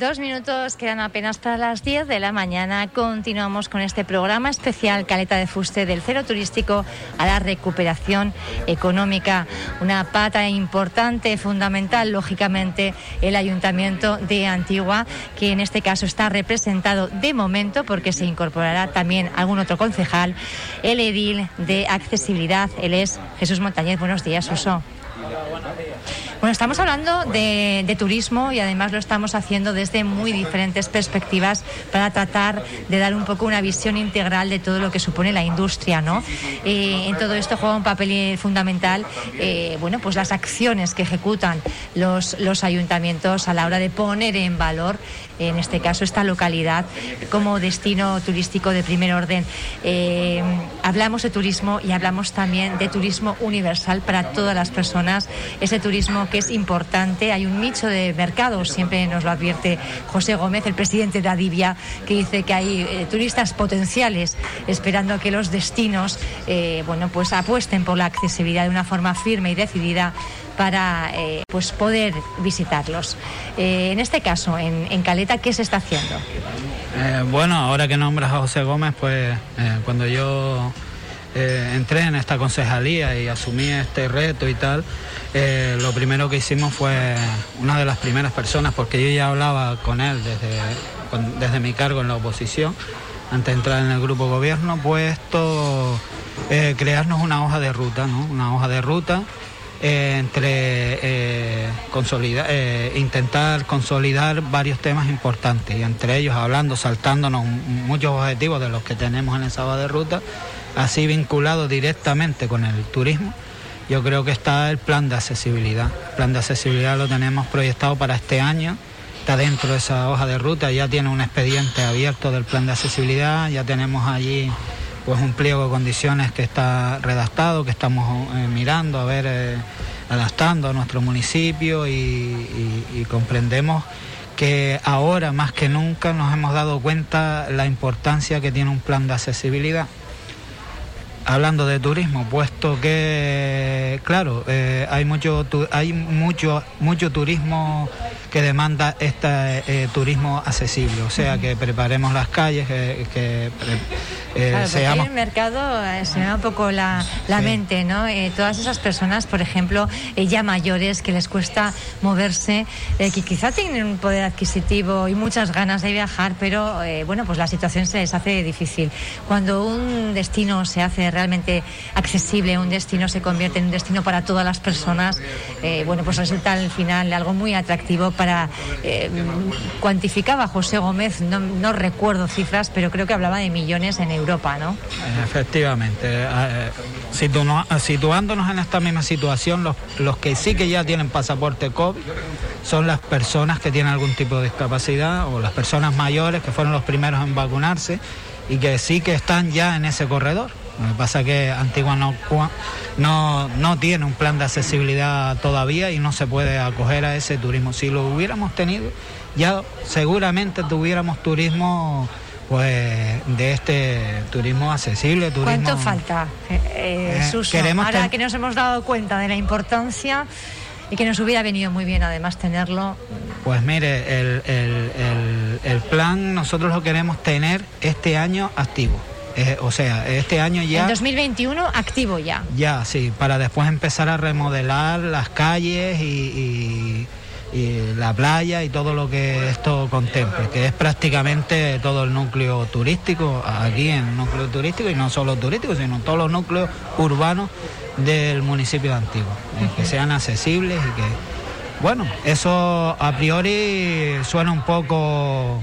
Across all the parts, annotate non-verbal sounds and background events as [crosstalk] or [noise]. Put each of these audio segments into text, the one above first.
Dos minutos quedan apenas para las 10 de la mañana. Continuamos con este programa especial Caleta de Fuste del cero turístico a la recuperación económica. Una pata importante, fundamental, lógicamente, el Ayuntamiento de Antigua, que en este caso está representado de momento porque se incorporará también algún otro concejal, el edil de accesibilidad. Él es Jesús Montañez. Buenos días, Uso. Bueno, estamos hablando de, turismo y además lo estamos haciendo desde muy diferentes perspectivas para tratar de dar un poco una visión integral de todo lo que supone la industria, ¿no? Eh, en todo esto juega un papel fundamental, eh, bueno, pues las acciones que ejecutan los, los ayuntamientos a la hora de poner en valor, en este caso, esta localidad como destino turístico de primer orden. Eh, hablamos de turismo y hablamos también de turismo universal para todas las personas, ese turismo que es importante. Hay un nicho de mercado, siempre nos lo advierte José Gómez, el presidente de Adivia, que dice que hay eh, turistas potenciales esperando que los destinos eh, bueno, pues apuesten por la accesibilidad de una forma firme y decidida para eh, pues poder visitarlos. en este caso, en, Caleta, ¿qué se está haciendo? bueno, ahora que nombras a José Gómez, pues cuando yo entré en esta concejalía y asumí este reto y tal, eh, lo primero que hicimos fue una de las primeras personas, porque yo ya hablaba con él desde, desde mi cargo en la oposición, antes de entrar en el grupo gobierno, puesto eh, crearnos una hoja de ruta, ¿no? una hoja de ruta eh, entre intentar consolidar varios temas importantes y entre ellos hablando, saltándonos muchos objetivos de los que tenemos en esa hoja de ruta, así vinculado directamente con el turismo yo creo que está el plan de accesibilidad. El plan de accesibilidad lo tenemos proyectado para este año, está dentro de esa hoja de ruta, ya tiene un expediente abierto del plan de accesibilidad, ya tenemos allí pues un pliego de condiciones que está redactado, que estamos eh, mirando, a ver, eh, adaptando a nuestro municipio y comprendemos que ahora más que nunca nos hemos dado cuenta la importancia que tiene un plan de accesibilidad hablando de turismo, puesto que, claro, eh, hay mucho hay mucho mucho turismo que demanda este eh, turismo accesible, o sea, que preparemos las calles, que, eh, seamos... el mercado se me da un poco la, mente, ¿no? todas esas personas, por ejemplo, ya mayores, que les cuesta moverse, que quizá tienen un poder adquisitivo y muchas ganas de viajar, pero, bueno, pues la situación se les hace difícil. Cuando un destino se hace realmente accesible, un destino se convierte en un destino para todas las personas, eh, bueno, pues resulta al final algo muy atractivo para... Eh, cuantificaba José Gómez, no, recuerdo cifras, pero creo que hablaba de millones en Europa, ¿no? Efectivamente. Eh, situándonos en esta misma situación, los, los que sí que ya tienen pasaporte COVID son las personas que tienen algún tipo de discapacidad o las personas mayores que fueron los primeros en vacunarse y que sí que están ya en ese corredor. Lo que pasa es que Antigua no, no, no tiene un plan de accesibilidad todavía y no se puede acoger a ese turismo. Si lo hubiéramos tenido, ya seguramente tuviéramos turismo pues de este turismo accesible. Turismo, ¿Cuánto falta, eh, eh Ahora que nos hemos dado cuenta de la importancia y que nos hubiera venido muy bien además tenerlo. Pues mire, el, el, el plan nosotros lo queremos tener este año activo. Eh, o sea, este año ya... En 2021 activo ya. Ya, sí, para después empezar a remodelar las calles y, la playa y todo lo que esto contemple, que es prácticamente todo el núcleo turístico, aquí en el núcleo turístico, y no solo turístico, sino todos los núcleos urbanos del municipio de Antigua, eh, que sean accesibles y que... Bueno, eso a priori suena un poco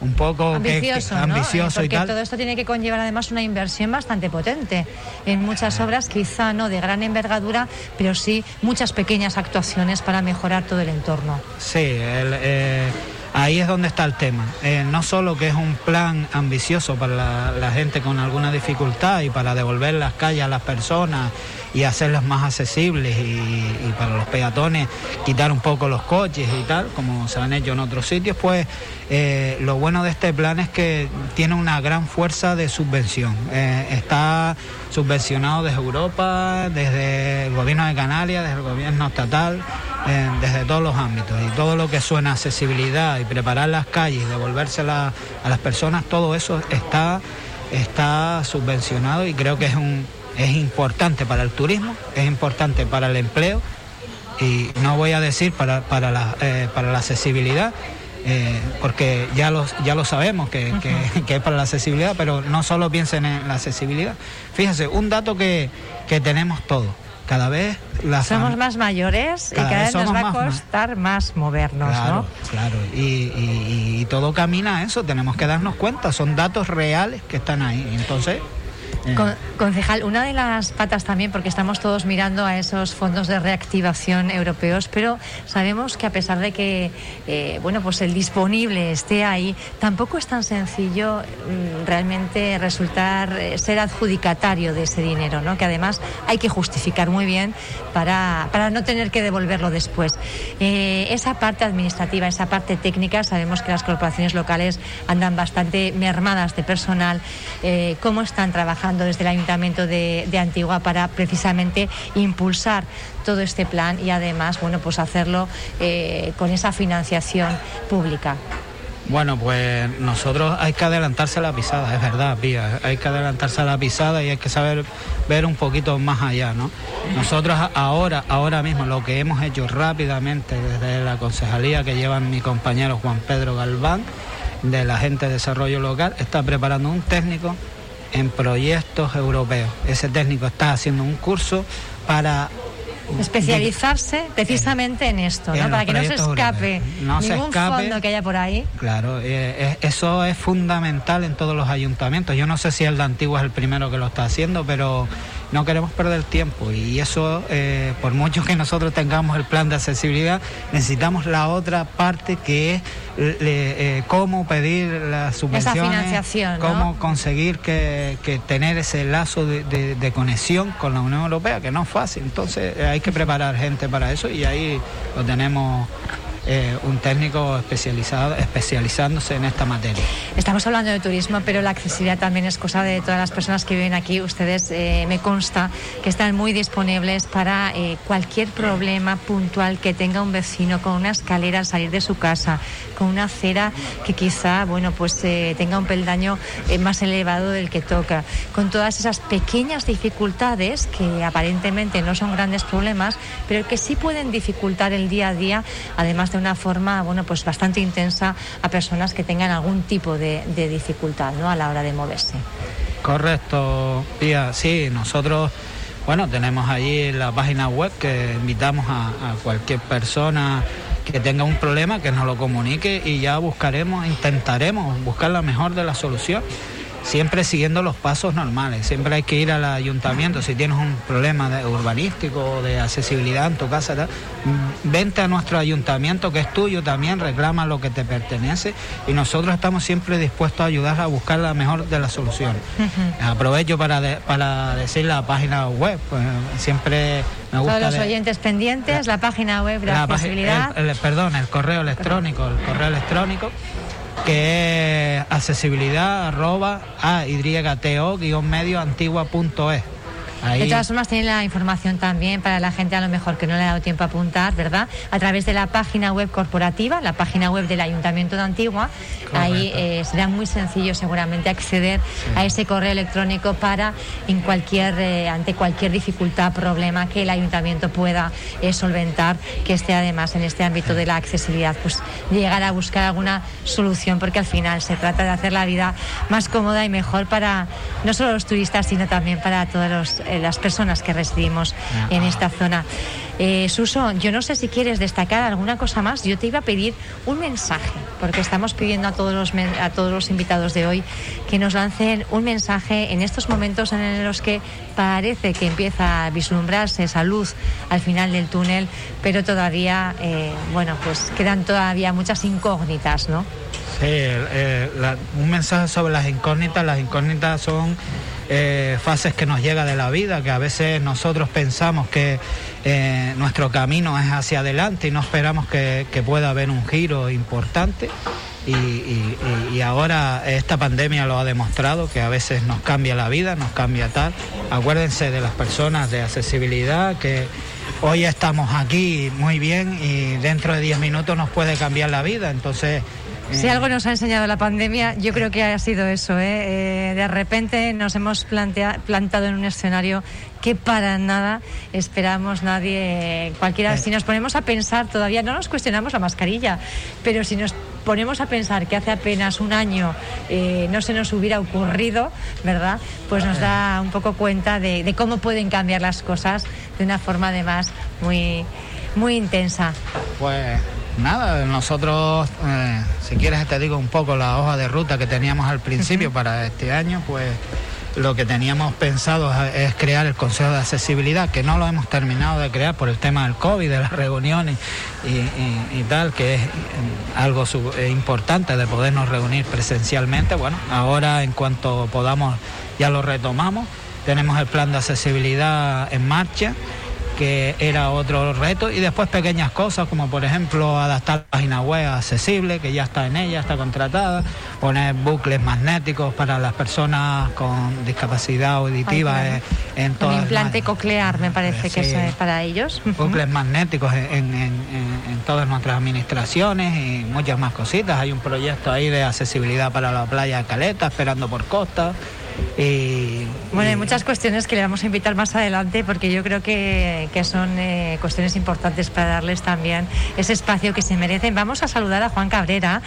un poco ambicioso, ambicioso y tal. todo esto tiene que conllevar además una inversión bastante potente en muchas obras, quizá no de gran envergadura, pero sí muchas pequeñas actuaciones para mejorar todo el entorno. Sí, eh, ahí es donde está el tema. Eh, no solo que es un plan ambicioso para la, gente con alguna dificultad y para devolver las calles a las personas y hacerlas más accesibles y, para los peatones quitar un poco los coches y tal, como se han hecho en otros sitios, pues eh, lo bueno de este plan es que tiene una gran fuerza de subvención. Eh, está subvencionado desde Europa, desde el gobierno de Canarias, desde el gobierno estatal desde todos los ámbitos y todo lo que suena accesibilidad y preparar las calles devolvérselas a las personas, todo eso está, está subvencionado y creo que es, un, es importante para el turismo, es importante para el empleo y no voy a decir para, para, la, eh, para la accesibilidad, eh, porque ya lo, ya lo sabemos que, es para la accesibilidad, pero no solo piensen en la accesibilidad. Fíjense, un dato que, tenemos todos. Cada vez somos más mayores y cada vez, nos va a costar más, movernos, claro, Claro, y, y, todo camina a eso, tenemos que darnos cuenta, son datos reales que están ahí. Entonces, concejal, una de las patas también, porque estamos todos mirando a esos fondos de reactivación europeos, pero sabemos que a pesar de que eh, bueno, pues el disponible esté ahí, tampoco es tan sencillo mm, realmente resultar eh, ser adjudicatario de ese dinero, ¿no? que además hay que justificar muy bien para, para no tener que devolverlo después. Eh, esa parte administrativa, esa parte técnica, sabemos que las corporaciones locales andan bastante mermadas de personal. ¿Cómo están trabajando? Desde el Ayuntamiento de, Antigua para precisamente impulsar todo este plan y además, bueno, pues hacerlo eh, con esa financiación pública. Bueno, pues nosotros hay que adelantarse a la pisada, es verdad, Pía, hay que adelantarse a la pisada y hay que saber ver un poquito más allá, ¿no? Nosotros ahora, ahora mismo, lo que hemos hecho rápidamente desde la concejalía que llevan mi compañero Juan Pedro Galván, de la gente de desarrollo local, está preparando un técnico en proyectos europeos. Ese técnico está haciendo un curso para especializarse precisamente en esto, ¿no? para que no se escape ningún fondo que haya por ahí. Claro, eh, eso es fundamental en todos los ayuntamientos. Yo no sé si el de Antigua es el primero que lo está haciendo, pero no queremos perder tiempo y eso, eh, por mucho que nosotros tengamos el plan de accesibilidad, necesitamos la otra parte que es eh, cómo pedir las subvenciones, cómo conseguir que, tener ese lazo de, conexión con la Unión Europea, que no es fácil. Entonces eh, hay que preparar gente para eso y ahí lo tenemos eh, un técnico especializado, especializándose en esta materia. Estamos hablando de turismo, pero la accesibilidad también es cosa de todas las personas que viven aquí. Ustedes eh, me consta que están muy disponibles para eh, cualquier problema puntual que tenga un vecino con una escalera al salir de su casa, con una acera que quizá, bueno, pues tenga un peldaño más elevado del que toca, con todas esas pequeñas dificultades que aparentemente no son grandes problemas, pero que sí pueden dificultar el día a día, además de una forma bueno, pues bastante intensa a personas que tengan algún tipo de, dificultad ¿no? a la hora de moverse. Correcto, Pía. Sí, nosotros bueno, tenemos allí la página web que invitamos a, cualquier persona que tenga un problema que nos lo comunique y ya buscaremos, intentaremos buscar la mejor de las soluciones siempre siguiendo los pasos normales. Siempre hay que ir al ayuntamiento. Si tienes un problema de urbanístico o de accesibilidad en tu casa, mm, vente a nuestro ayuntamiento que es tuyo también, reclama lo que te pertenece y nosotros estamos siempre dispuestos a ayudar a buscar la mejor de las soluciones. Aprovecho para, para decir la página web, pues siempre me gusta. Todos los oyentes pendientes, la, página web de la accesibilidad. perdón, el correo electrónico, el correo electrónico que es accesibilidad arroba a medio antigua.es. De todas formas, tiene la información también para la gente a lo mejor que no le ha dado tiempo a apuntar, ¿verdad? A través de la página web corporativa, la página web del Ayuntamiento de Antigua. Ahí eh, será muy sencillo seguramente acceder a ese correo electrónico para en cualquier eh, ante cualquier dificultad, problema que el Ayuntamiento pueda eh, solventar, que esté además en este ámbito de la accesibilidad, pues llegar a buscar alguna solución, porque al final se trata de hacer la vida más cómoda y mejor para no solo los turistas, sino también para todos los las personas que residimos en esta zona. Eh, Suso, yo no sé si quieres destacar alguna cosa más. Yo te iba a pedir un mensaje, porque estamos pidiendo a todos los, a todos los invitados de hoy que nos lancen un mensaje en estos momentos en los que parece que empieza a vislumbrarse esa luz al final del túnel, pero todavía, eh, bueno, pues quedan todavía muchas incógnitas, ¿no? Sí, un mensaje sobre las incógnitas. Las incógnitas son eh, fases que nos llega de la vida, que a veces nosotros pensamos que eh, nuestro camino es hacia adelante y no esperamos que, pueda haber un giro importante. Y, ahora esta pandemia lo ha demostrado, que a veces nos cambia la vida, nos cambia tal. Acuérdense de las personas de accesibilidad que hoy estamos aquí muy bien y dentro de 10 minutos nos puede cambiar la vida. Entonces, si algo nos ha enseñado la pandemia, yo creo que ha sido eso. ¿eh? Eh, de repente nos hemos plantado en un escenario que para nada esperamos nadie, cualquiera. Si nos ponemos a pensar, todavía no nos cuestionamos la mascarilla, pero si nos ponemos a pensar que hace apenas un año eh, no se nos hubiera ocurrido, ¿verdad? Pues nos da un poco cuenta de, de cómo pueden cambiar las cosas de una forma además muy, muy intensa. Pues nada, nosotros, eh, si quieres te digo un poco la hoja de ruta que teníamos al principio para este año, pues lo que teníamos pensado es crear el Consejo de Accesibilidad, que no lo hemos terminado de crear por el tema del COVID, de las reuniones y, tal, que es algo importante de podernos reunir presencialmente. Bueno, ahora en cuanto podamos ya lo retomamos. Tenemos el plan de accesibilidad en marcha que era otro reto, y después pequeñas cosas como por ejemplo adaptar la página web accesible, que ya está en ella, está contratada, poner bucles magnéticos para las personas con discapacidad auditiva en, todo Un implante coclear me parece que es para ellos. [laughs] Bucles magnéticos en, en, todas nuestras administraciones y muchas más cositas. Hay un proyecto ahí de accesibilidad para la playa de Caleta, esperando por costa. Y, bueno, hay muchas cuestiones que le vamos a invitar más adelante porque yo creo que, que son eh, cuestiones importantes para darles también ese espacio que se merecen. Vamos a saludar a Juan Cabrera,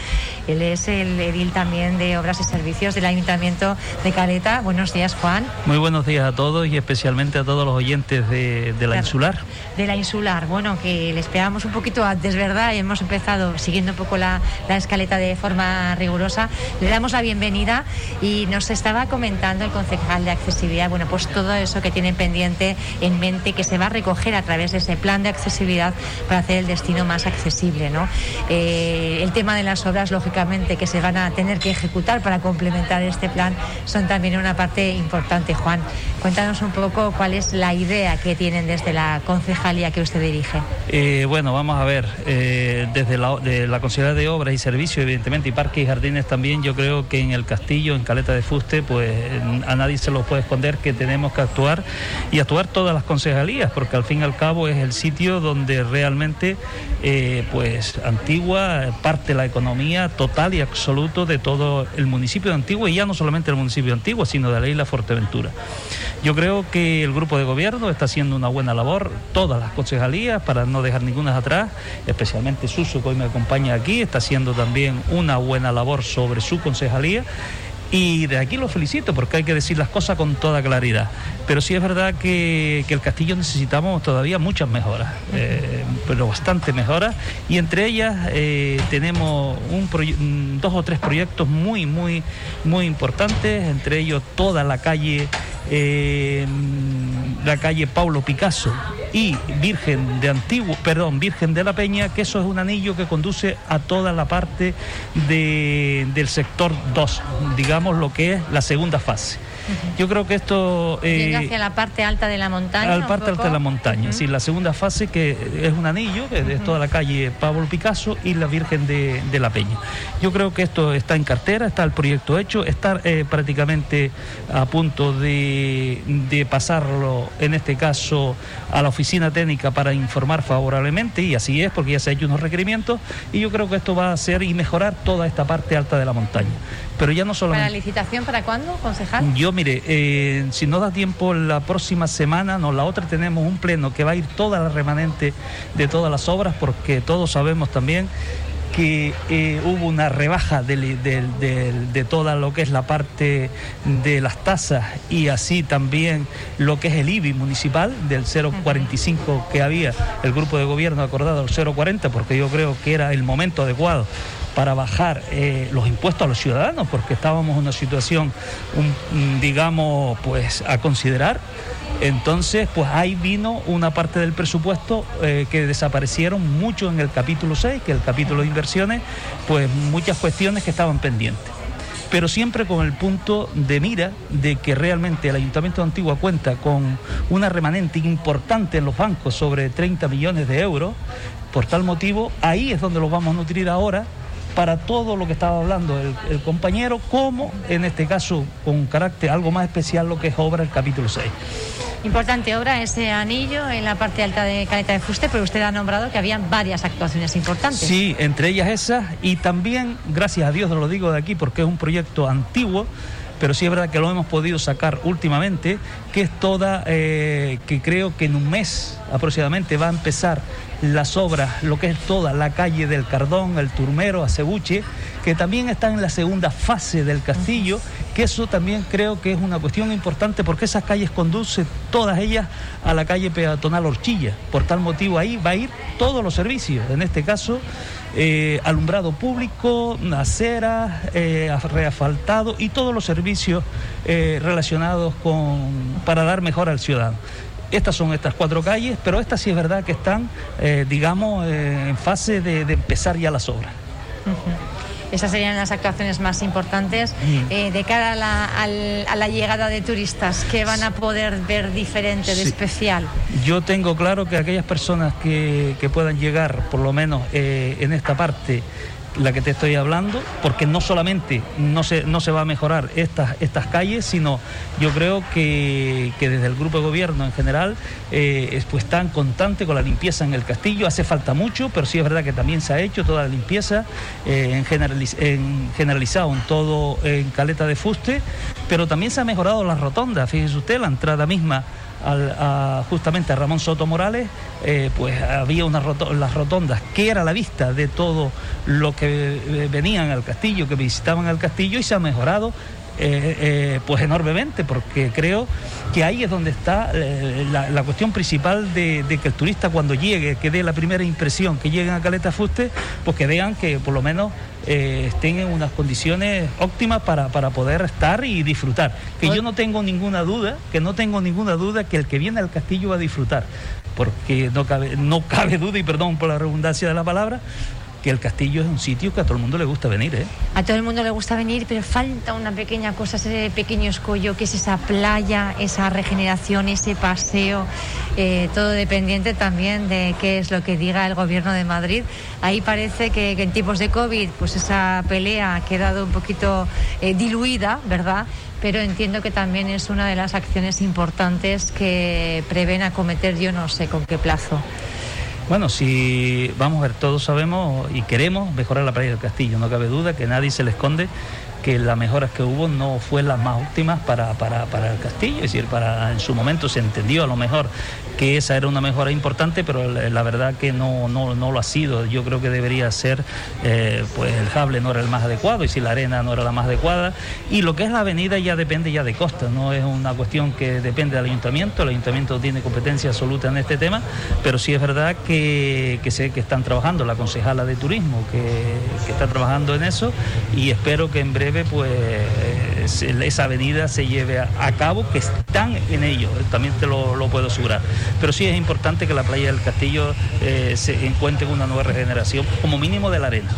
él es el edil también de Obras y Servicios del Ayuntamiento de Caleta. Buenos días, Juan. Muy buenos días a todos y especialmente a todos los oyentes de, de la Insular. De la Insular, bueno, que le esperábamos un poquito antes, ¿verdad? Y hemos empezado siguiendo un poco la, la escaleta de forma rigurosa. Le damos la bienvenida y nos estaba comentando el concejal de accesibilidad, bueno, pues todo eso que tienen pendiente en mente que se va a recoger a través de ese plan de accesibilidad para hacer el destino más accesible, ¿no? Eh, el tema de las obras, lógicamente, que se van a tener que ejecutar para complementar este plan son también una parte importante. Juan, cuéntanos un poco cuál es la idea que tienen desde la concejalía que usted dirige. Eh, bueno, vamos a ver, eh, desde la, de de Obras y Servicios, evidentemente, y Parques y Jardines también, yo creo que en el Castillo, en Caleta de Fuste, pues a nadie se lo puede esconder que tenemos que actuar y actuar todas las concejalías, porque al fin y al cabo es el sitio donde realmente eh, pues Antigua parte la economía total y absoluto de todo el municipio de Antigua y ya no solamente el municipio de Antigua, sino de la isla Fuerteventura. Yo creo que el grupo de gobierno está haciendo una buena labor, todas las concejalías, para no dejar ninguna atrás, especialmente Suso, que hoy me acompaña aquí, está haciendo también una buena labor sobre su concejalía y de aquí lo felicito porque hay que decir las cosas con toda claridad. Pero sí es verdad que, el castillo necesitamos todavía muchas mejoras, eh, pero bastante mejoras. Y entre ellas eh, tenemos un dos o tres proyectos muy, muy, muy importantes, entre ellos toda la calle eh, la calle Paulo Picasso y Virgen de Antiguo, perdón, Virgen de la Peña, que eso es un anillo que conduce a toda la parte del sector 2, digamos lo que es la segunda fase. Yo creo que esto... Eh, hacia la parte alta de la montaña. la parte alta de la montaña, la segunda fase que es un anillo, que es toda la calle Pablo Picasso y la Virgen de, la Peña. Yo creo que esto está en cartera, está el proyecto hecho, está eh, prácticamente a punto de, de pasarlo, en este caso, a la oficina técnica para informar favorablemente, y así es, porque ya se han hecho unos requerimientos, y yo creo que esto va a hacer y mejorar toda esta parte alta de la montaña. Pero ya no solamente... ¿Para la licitación para cuándo, concejal? Yo, mire, eh, si no da tiempo la próxima semana, no, la otra tenemos un pleno que va a ir toda la remanente de todas las obras, porque todos sabemos también que eh, hubo una rebaja de, de, toda lo que es la parte de las tasas y así también lo que es el IBI municipal del 0,45 que había. El grupo de gobierno acordado, el 0,40, porque yo creo que era el momento adecuado para bajar eh, los impuestos a los ciudadanos, porque estábamos en una situación, digamos, pues a considerar. Entonces, pues ahí vino una parte del presupuesto eh, que desaparecieron mucho en el capítulo 6, que es el capítulo de inversiones, pues muchas cuestiones que estaban pendientes pero siempre con el punto de mira de que realmente el Ayuntamiento de Antigua cuenta con una remanente importante en los bancos sobre 30 millones de euros. Por tal motivo, ahí es donde los vamos a nutrir ahora para todo lo que estaba hablando el, compañero, como en este caso con carácter algo más especial lo que es obra el capítulo 6. Importante obra ese anillo en la parte alta de Caleta de Fuste, pero usted ha nombrado que había varias actuaciones importantes. Sí, entre ellas esas y también, gracias a Dios, lo digo de aquí porque es un proyecto antiguo pero sí es verdad que lo hemos podido sacar últimamente, que es toda, eh, que creo que en un mes aproximadamente va a empezar las obras, lo que es toda la calle del Cardón, el Turmero, Acebuche, que también están en la segunda fase del castillo, que eso también creo que es una cuestión importante porque esas calles conducen todas ellas a la calle peatonal Horchilla. Por tal motivo ahí va a ir todos los servicios, en este caso eh, alumbrado público, aceras, eh, reasfaltado y todos los servicios eh, relacionados con para dar mejor al ciudadano. Estas son estas cuatro calles, pero estas sí es verdad que están, digamos, en fase de, empezar ya las obras. Esas serían las actuaciones más importantes mm. eh, de cara a la, llegada de turistas. ¿Qué van a poder ver diferente, de especial? Yo tengo claro que aquellas personas que, puedan llegar, por lo menos eh, en esta parte, la que te estoy hablando, porque no solamente no se, no se va a mejorar estas, estas calles, sino yo creo que, desde el grupo de gobierno en general eh, pues están constantes con la limpieza en el castillo, hace falta mucho, pero sí es verdad que también se ha hecho toda la limpieza eh, en, generalizado en todo en Caleta de Fuste, pero también se ha mejorado la rotonda, fíjese usted, la entrada misma justamente a Ramón Soto Morales, eh, pues había unas las rotondas que era la vista de todo lo que eh, venían al castillo, que visitaban al castillo y se ha mejorado eh, pues enormemente, porque creo que ahí es donde está la, cuestión principal de, que el turista cuando llegue, que dé la primera impresión, que lleguen a Caleta Fuste, pues que vean que por lo menos eh, estén en unas condiciones óptimas para, poder estar y disfrutar. Que yo no tengo ninguna duda, que no tengo ninguna duda que el que viene al castillo va a disfrutar, porque no cabe, no cabe duda, y perdón por la redundancia de la palabra, que el castillo es un sitio que a todo el mundo le gusta venir. ¿eh? A todo el mundo le gusta venir, pero falta una pequeña cosa, ese pequeño escollo, que es esa playa, esa regeneración, ese paseo, eh, todo dependiente también de qué es lo que diga el gobierno de Madrid. Ahí parece que, en tiempos de COVID, pues esa pelea ha quedado un poquito eh, diluida, ¿verdad? pero entiendo que también es una de las acciones importantes que prevén acometer yo no sé con qué plazo. Bueno, si vamos a ver, todos sabemos y queremos mejorar la playa del castillo, no cabe duda que nadie se le esconde que las mejoras que hubo no fue las más óptimas para, para, para, el castillo, es decir, para en su momento se entendió a lo mejor que esa era una mejora importante, pero la verdad que no, no, no lo ha sido. Yo creo que debería ser, eh, pues el cable no era el más adecuado y si la arena no era la más adecuada. Y lo que es la avenida ya depende ya de costa, no es una cuestión que depende del ayuntamiento, el ayuntamiento tiene competencia absoluta en este tema, pero sí es verdad que, que sé que están trabajando, la concejala de turismo que, que está trabajando en eso y espero que en breve pues esa avenida se lleve a, cabo, que están en ello, también te lo, lo puedo asegurar pero sí es importante que la playa del Castillo eh, se encuentre una nueva regeneración, como mínimo de la arena.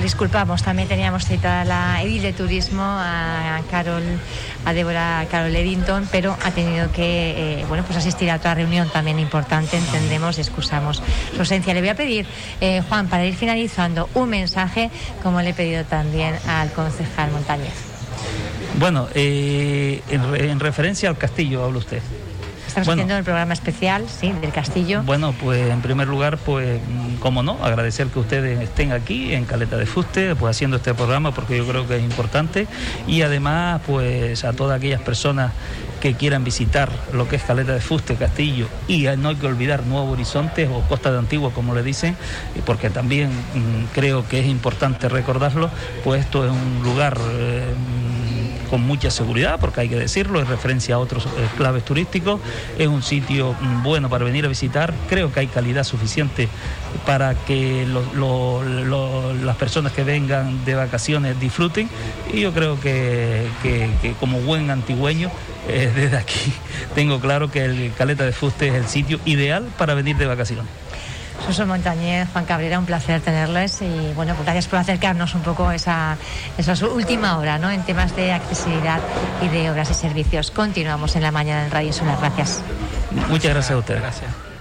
disculpamos, también teníamos citada la edil de turismo, a Carol, a Débora Carol Eddington, pero ha tenido que eh, bueno, pues asistir a otra reunión también importante, entendemos y excusamos su ausencia. Le voy a pedir, eh, Juan, para ir finalizando, un mensaje, como le he pedido también al concejal Montañez. Bueno, en, en referencia al castillo, habla usted. Estamos haciendo el programa especial, sí, del Castillo. Bueno, pues en primer lugar, pues, como no, agradecer que ustedes estén aquí en Caleta de Fuste, pues haciendo este programa, porque yo creo que es importante. Y además, pues a todas aquellas personas que quieran visitar lo que es Caleta de Fuste, Castillo, y no hay que olvidar Nuevo Horizonte o Costa de Antigua, como le dicen, porque también mm, creo que es importante recordarlo, pues esto es un lugar... Eh, con mucha seguridad, porque hay que decirlo, es referencia a otros eh, claves turísticos, es un sitio mm, bueno para venir a visitar, creo que hay calidad suficiente para que las personas que vengan de vacaciones disfruten. Y yo creo que, como buen antigüeño, eh, [laughs] desde aquí tengo claro que el Caleta de Fuste es el sitio ideal para venir de vacaciones. Suso Montañez, Juan Cabrera, un placer tenerles y bueno, pues gracias por acercarnos un poco a esa, esa última hora ¿no? en temas de accesibilidad y de obras y servicios. Continuamos en la mañana en Radio Insular. Gracias. Muchas gracias a usted. Gracias.